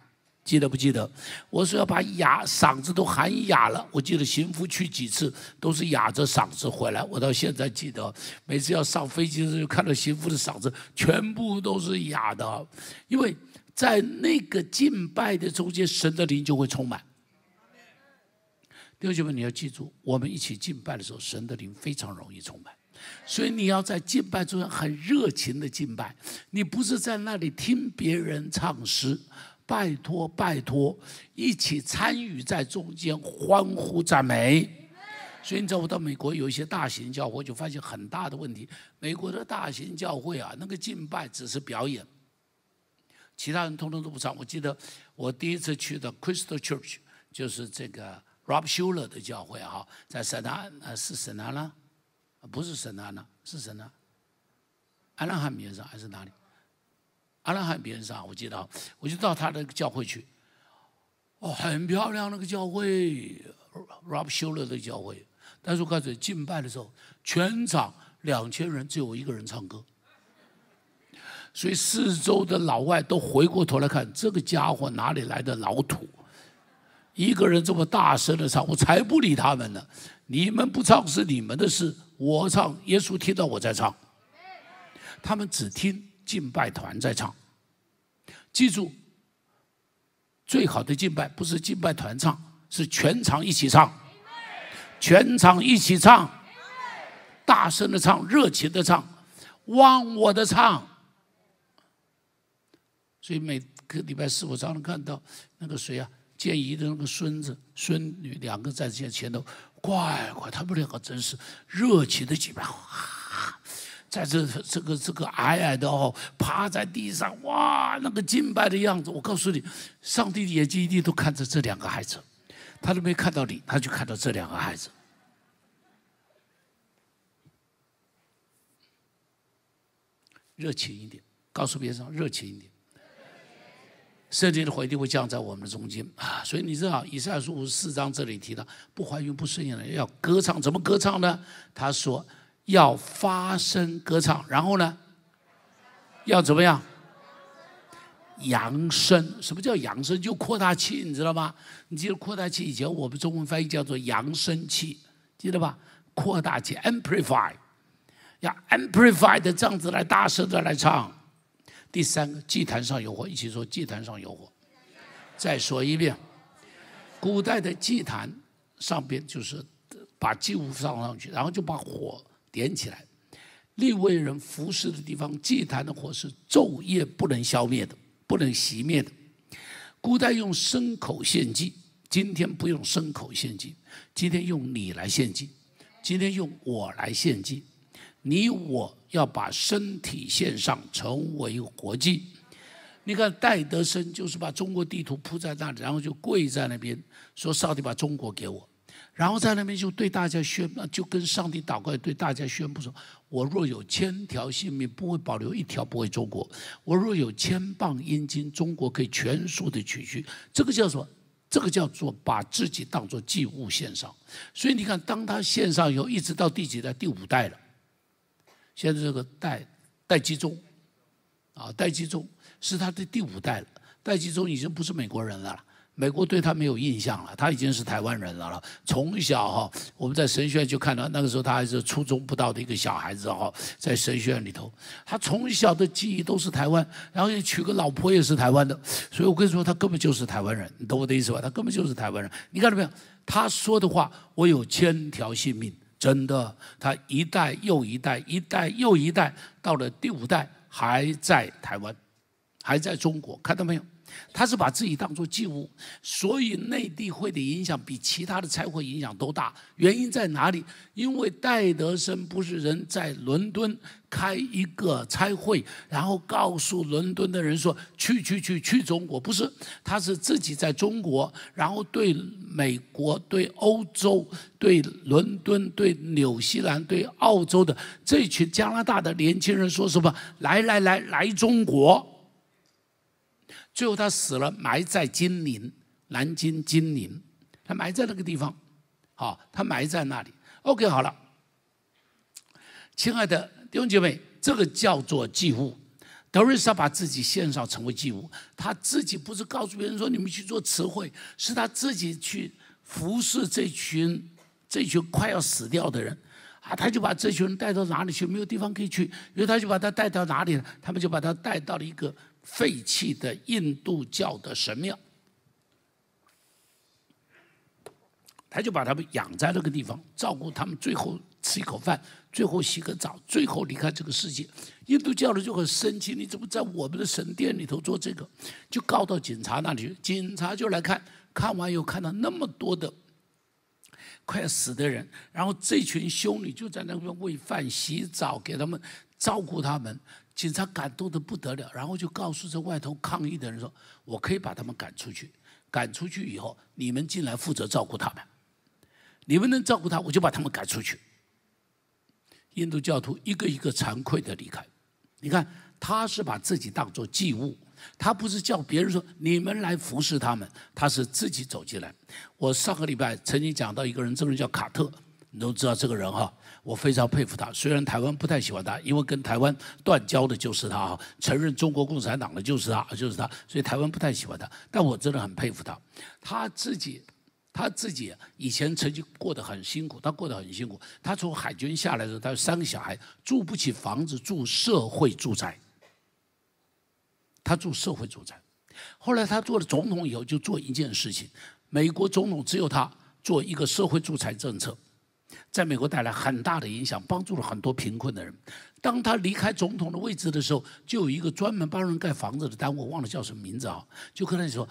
记得不记得？我说要把哑嗓子都喊哑了。我记得行夫去几次都是哑着嗓子回来。我到现在记得，每次要上飞机的时候，看到行夫的嗓子全部都是哑的，因为在那个敬拜的中间，神的灵就会充满。弟兄们，你要记住，我们一起敬拜的时候，神的灵非常容易充满。所以你要在敬拜中很热情的敬拜，你不是在那里听别人唱诗。拜托，拜托，一起参与在中间欢呼赞美。所以你知道，我到美国有一些大型教会，就发现很大的问题。美国的大型教会啊，那个敬拜只是表演，其他人通通都不唱。我记得我第一次去的 Crystal Church，就是这个 Rob Schuler 的教会哈，在圣安呃是圣安啦，不是圣安呢，是圣安，安拉罕边上还是哪里？阿拉罕边上，我记得，我就到他的教会去，哦，很漂亮那个教会，Rob Shuler 的教会。但是我开始敬拜的时候，全场两千人，只有我一个人唱歌，所以四周的老外都回过头来看这个家伙哪里来的老土，一个人这么大声的唱，我才不理他们呢。你们不唱是你们的事，我唱，耶稣听到我在唱，他们只听。敬拜团在唱，记住，最好的敬拜不是敬拜团唱，是全场一起唱，全场一起唱，大声的唱，热情的唱，忘我的唱。所以每个礼拜四我常常看到那个谁啊，建怡的那个孙子孙女两个在前前头，乖乖，他们两个真是热情的敬拜。在这这个这个矮矮的哦，趴在地上，哇，那个敬拜的样子，我告诉你，上帝的眼睛一定都看着这两个孩子，他都没看到你，他就看到这两个孩子。热情一点，告诉别人热情一点，圣经的回应会降在我们的中间啊！所以你知道，以赛亚书五十四章这里提到，不怀孕不顺眼的要歌唱，怎么歌唱呢？他说。要发声歌唱，然后呢，要怎么样？扬声。什么叫扬声？就扩大器，你知道吗？你记得扩大器以前我们中文翻译叫做扬声器，记得吧？扩大器 （amplify），要 amplify 的这样子来大声的来唱。第三个，祭坛上有火，一起说祭坛上有火。再说一遍，古代的祭坛上边就是把祭物放上去，然后就把火。点起来，立位人服侍的地方，祭坛的火是昼夜不能消灭的，不能熄灭的。古代用牲口献祭，今天不用牲口献祭，今天用你来献祭，今天用我来献祭。你我要把身体献上，成为活祭。你看戴德生就是把中国地图铺在那里，然后就跪在那边说：“上帝把中国给我。”然后在那边就对大家宣，就跟上帝祷告，对大家宣布说：“我若有千条性命，不会保留一条不会中国；我若有千磅阴金，中国可以全数的取去。”这个叫做，这个叫做把自己当做祭物献上。所以你看，当他献上以后，一直到第几代？第五代了。现在这个代代基中，啊，代基中是他的第五代了。代基中已经不是美国人了。美国对他没有印象了，他已经是台湾人了。从小哈，我们在神学院就看到，那个时候他还是初中不到的一个小孩子哈，在神学院里头，他从小的记忆都是台湾，然后娶个老婆也是台湾的，所以我跟你说，他根本就是台湾人，你懂我的意思吧？他根本就是台湾人。你看到没有？他说的话，我有千条性命，真的，他一代又一代，一代又一代，到了第五代还在台湾，还在中国，看到没有？他是把自己当做祭物，所以内地会的影响比其他的差会影响都大。原因在哪里？因为戴德生不是人在伦敦开一个差会，然后告诉伦敦的人说去去去去中国，不是，他是自己在中国，然后对美国、对欧洲、对伦敦、对纽西兰、对澳洲的这群加拿大的年轻人说什么？来来来来中国。最后他死了，埋在金陵，南京金陵，他埋在那个地方，好，他埋在那里。OK，好了，亲爱的弟兄姐妹，这个叫做祭物。德瑞莎把自己献上成为祭物，他自己不是告诉别人说你们去做词汇，是他自己去服侍这群这群快要死掉的人啊，他就把这群人带到哪里去？没有地方可以去，因为他就把他带到哪里了？他们就把他带到了一个。废弃的印度教的神庙，他就把他们养在那个地方，照顾他们，最后吃一口饭，最后洗个澡，最后离开这个世界。印度教的就很生气，你怎么在我们的神殿里头做这个？就告到警察那里去，警察就来看，看完以后看到那么多的快死的人，然后这群修女就在那边喂饭、洗澡，给他们照顾他们。警察感动的不得了，然后就告诉这外头抗议的人说：“我可以把他们赶出去，赶出去以后，你们进来负责照顾他们。你们能照顾他，我就把他们赶出去。”印度教徒一个一个惭愧的离开。你看，他是把自己当做祭物，他不是叫别人说你们来服侍他们，他是自己走进来。我上个礼拜曾经讲到一个人，这个人叫卡特，你都知道这个人哈。我非常佩服他，虽然台湾不太喜欢他，因为跟台湾断交的就是他啊，承认中国共产党的就是他，就是他，所以台湾不太喜欢他。但我真的很佩服他，他自己，他自己以前曾经过得很辛苦，他过得很辛苦。他从海军下来的时候，他有三个小孩，住不起房子，住社会住宅。他住社会住宅，后来他做了总统以后，就做一件事情：美国总统只有他做一个社会住宅政策。在美国带来很大的影响，帮助了很多贫困的人。当他离开总统的位置的时候，就有一个专门帮人盖房子的单位，我忘了叫什么名字啊，就跟他说：“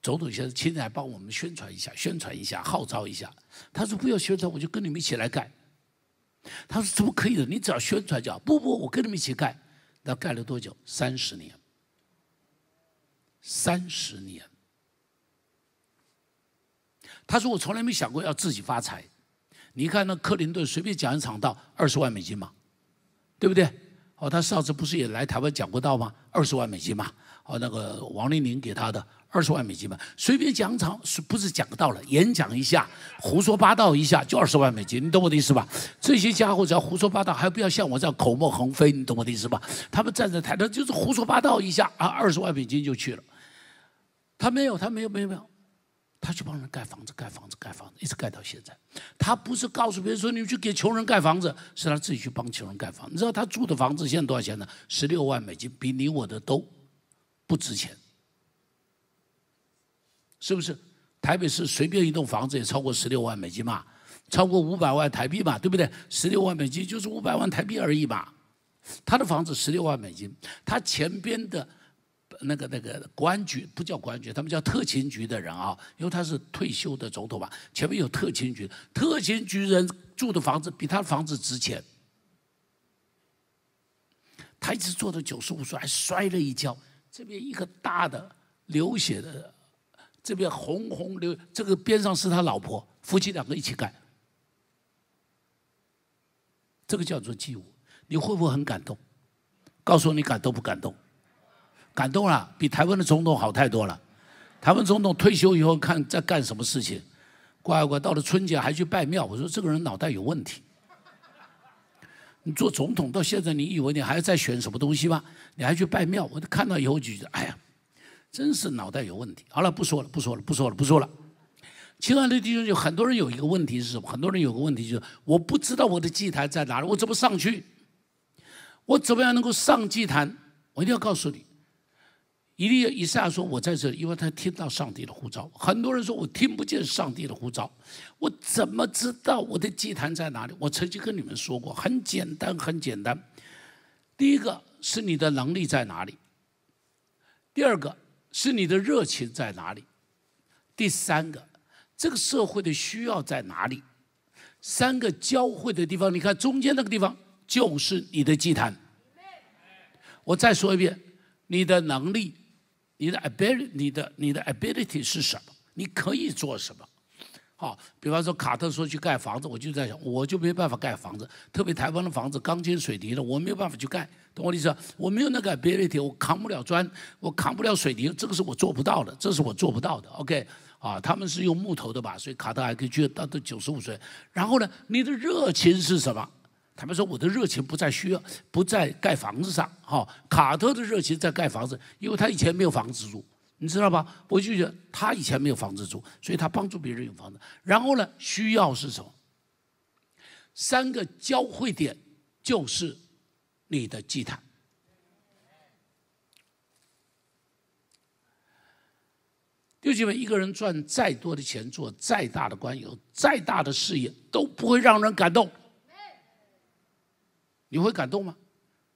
总统先生，请你来帮我们宣传一下，宣传一下，号召一下。”他说：“不要宣传，我就跟你们一起来盖。”他说：“怎么可以的？你只要宣传就好。”不不，我跟你们一起盖。那盖了多久？三十年。三十年。他说：“我从来没想过要自己发财。”你看那克林顿随便讲一场道二十万美金嘛，对不对？哦，他上次不是也来台湾讲过道吗？二十万美金嘛。哦，那个王丽玲给他的二十万美金嘛，随便讲场是不是讲到了？演讲一下，胡说八道一下就二十万美金，你懂我的意思吧？这些家伙只要胡说八道，还不要像我这样口沫横飞，你懂我的意思吧？他们站在台上就是胡说八道一下啊，二十万美金就去了。他没有，他没有，没有，没有。他去帮人盖房子，盖房子，盖房子，一直盖到现在。他不是告诉别人说你去给穷人盖房子，是他自己去帮穷人盖房子。你知道他住的房子现在多少钱呢？十六万美金，比你我的都不值钱，是不是？台北市随便一栋房子也超过十六万美金嘛，超过五百万台币嘛，对不对？十六万美金就是五百万台币而已嘛。他的房子十六万美金，他前边的。那个那个公安局不叫公安局，他们叫特勤局的人啊，因为他是退休的总统嘛，前面有特勤局，特勤局人住的房子比他的房子值钱。他一直做到九十五岁，还摔了一跤，这边一个大的流血的，这边红红流，这个边上是他老婆，夫妻两个一起干，这个叫做祭物，你会不会很感动？告诉我你感动不感动？感动了，比台湾的总统好太多了。台湾总统退休以后看在干什么事情，乖乖到了春节还去拜庙。我说这个人脑袋有问题。你做总统到现在，你以为你还在选什么东西吗？你还去拜庙？我看到以后就觉得，哎呀，真是脑袋有问题。好了，不说了，不说了，不说了，不说了。亲爱的弟兄，就很多人有一个问题是什么？很多人有个问题就是，我不知道我的祭坛在哪里，我怎么上去？我怎么样能够上祭坛？我一定要告诉你。以利以赛亚说：“我在这里，因为他听到上帝的呼召。很多人说我听不见上帝的呼召，我怎么知道我的祭坛在哪里？我曾经跟你们说过，很简单，很简单。第一个是你的能力在哪里？第二个是你的热情在哪里？第三个，这个社会的需要在哪里？三个交汇的地方，你看中间那个地方就是你的祭坛。我再说一遍，你的能力，你的 ability，你的你的 ability 是什么？你可以做什么？好，比方说卡特说去盖房子，我就在想，我就没办法盖房子。特别台湾的房子钢筋水泥的，我没有办法去盖，懂我的意思？我没有那个 ability，我扛不了砖，我扛不了水泥，这个是我做不到的，这是我做不到的。OK，啊，他们是用木头的吧？所以卡特还可以去到到九十五岁。然后呢，你的热情是什么？他们说我的热情不在需要，不在盖房子上。哈，卡特的热情在盖房子，因为他以前没有房子住。你知道吧？我就觉得他以前没有房子住，所以他帮助别人有房子。然后呢，需要是什么？三个交汇点就是你的祭坛。弟兄们，一个人赚再多的钱，做再大的官，有再大的事业，都不会让人感动。你会感动吗？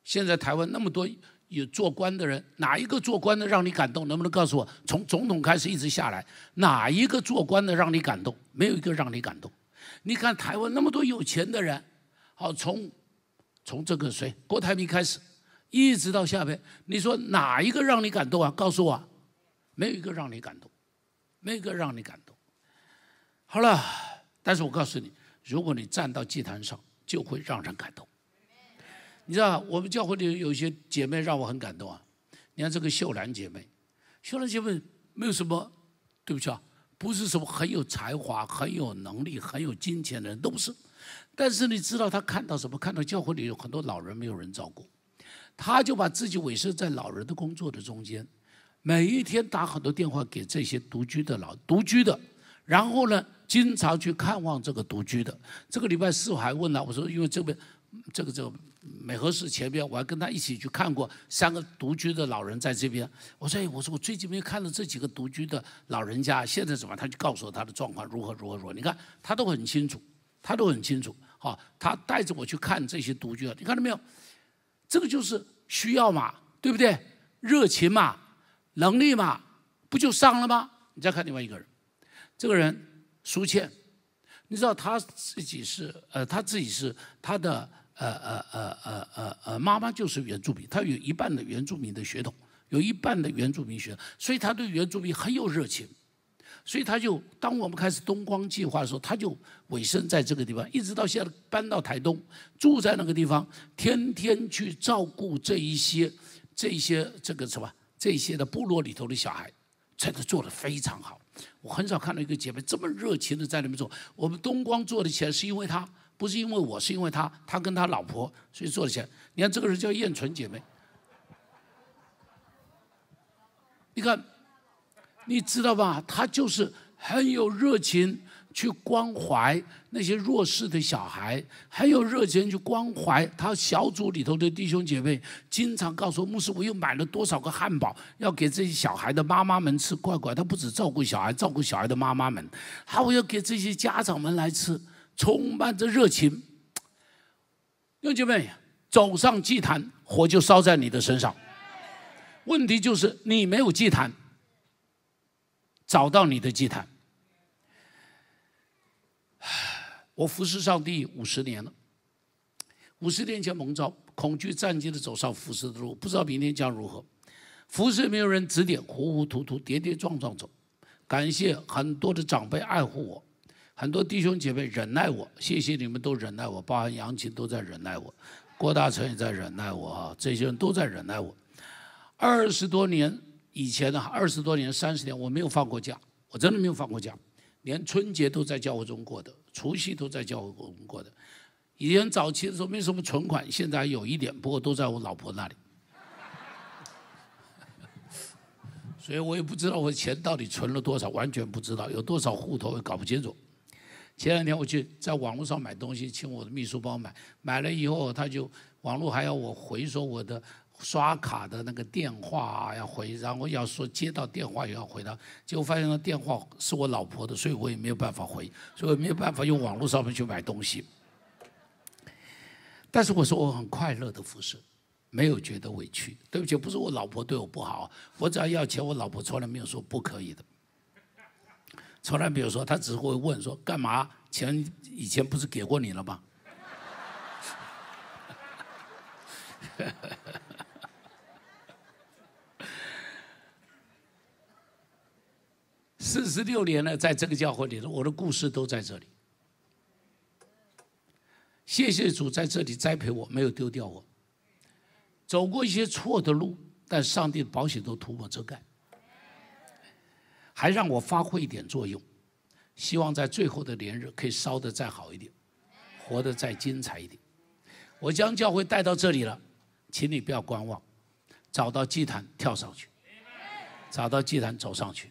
现在台湾那么多。有做官的人，哪一个做官的让你感动？能不能告诉我，从总统开始一直下来，哪一个做官的让你感动？没有一个让你感动。你看台湾那么多有钱的人，好，从从这个谁郭台铭开始，一直到下边，你说哪一个让你感动啊？告诉我，没有一个让你感动，没有一个让你感动。好了，但是我告诉你，如果你站到祭坛上，就会让人感动。你知道，我们教会里有些姐妹让我很感动啊。你看这个秀兰姐妹，秀兰姐妹没有什么，对不起啊，不是什么很有才华、很有能力、很有金钱的人，都不是。但是你知道她看到什么？看到教会里有很多老人没有人照顾，她就把自己委身在老人的工作的中间，每一天打很多电话给这些独居的老独居的，然后呢，经常去看望这个独居的。这个礼拜四我还问了，我说因为这边这个这个。美和市前边，我还跟他一起去看过三个独居的老人在这边。我说：“哎，我说我最近没有看到这几个独居的老人家，现在怎么？”他就告诉我他的状况如何如何如何。你看，他都很清楚，他都很清楚。好，他带着我去看这些独居的，你看到没有？这个就是需要嘛，对不对？热情嘛，能力嘛，不就上了吗？你再看另外一个人，这个人苏倩，你知道他自己是呃，他自己是他的。呃呃呃呃呃呃，妈妈就是原住民，他有一半的原住民的血统，有一半的原住民血统，所以他对原住民很有热情，所以他就当我们开始东光计划的时候，他就委身在这个地方，一直到现在搬到台东，住在那个地方，天天去照顾这一些这一些这个什么这些的部落里头的小孩，真的做的非常好。我很少看到一个姐妹这么热情的在那边做，我们东光做的起来是因为他。不是因为我，是因为他，他跟他老婆，所以做得起来。你看这个人叫燕纯姐妹，你看，你知道吧？他就是很有热情去关怀那些弱势的小孩，很有热情去关怀他小组里头的弟兄姐妹。经常告诉牧师，我又买了多少个汉堡，要给这些小孩的妈妈们吃。乖乖，他不止照顾小孩，照顾小孩的妈妈们，还要给这些家长们来吃。充满着热情，弟兄姐妹，走上祭坛，火就烧在你的身上。问题就是你没有祭坛，找到你的祭坛。我服侍上帝五十年了，五十年前蒙召，恐惧战兢的走上服侍的路，不知道明天将如何。服侍没有人指点，糊糊涂涂，跌跌撞撞走。感谢很多的长辈爱护我。很多弟兄姐妹忍耐我，谢谢你们都忍耐我，包含杨琴都在忍耐我，郭大成也在忍耐我啊，这些人都在忍耐我。二十多年以前呢，二十多年、三十年，我没有放过假，我真的没有放过假，连春节都在教会中过的，除夕都在教会中过的。以前早期的时候没什么存款，现在有一点，不过都在我老婆那里，所以我也不知道我钱到底存了多少，完全不知道，有多少户头也搞不清楚。前两天我去在网络上买东西，请我的秘书帮我买，买了以后他就网络还要我回说我的刷卡的那个电话要回，然后要说接到电话也要回他，结果发现那电话是我老婆的，所以我也没有办法回，所以我没有办法用网络上面去买东西。但是我说我很快乐的服侍，没有觉得委屈。对不起，不是我老婆对我不好，我只要要钱，我老婆从来没有说不可以的。从来比如说，他只会问说干嘛？钱以前不是给过你了吗？四十六年了，在这个教会里头，我的故事都在这里。谢谢主在这里栽培我，没有丢掉我。走过一些错的路，但上帝保险都涂抹遮盖，还让我发挥一点作用。希望在最后的连日可以烧得再好一点，活得再精彩一点。我将教会带到这里了，请你不要观望，找到祭坛跳上去，找到祭坛走上去，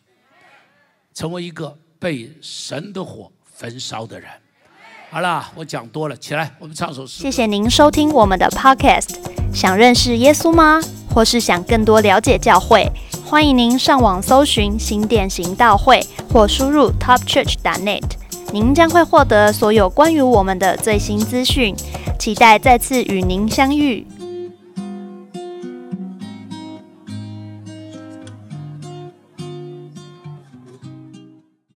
成为一个被神的火焚烧的人。好了，我讲多了，起来，我们唱首诗。谢谢您收听我们的 Podcast。想认识耶稣吗？或是想更多了解教会？欢迎您上网搜寻新店行道会，或输入 topchurch.net，您将会获得所有关于我们的最新资讯。期待再次与您相遇。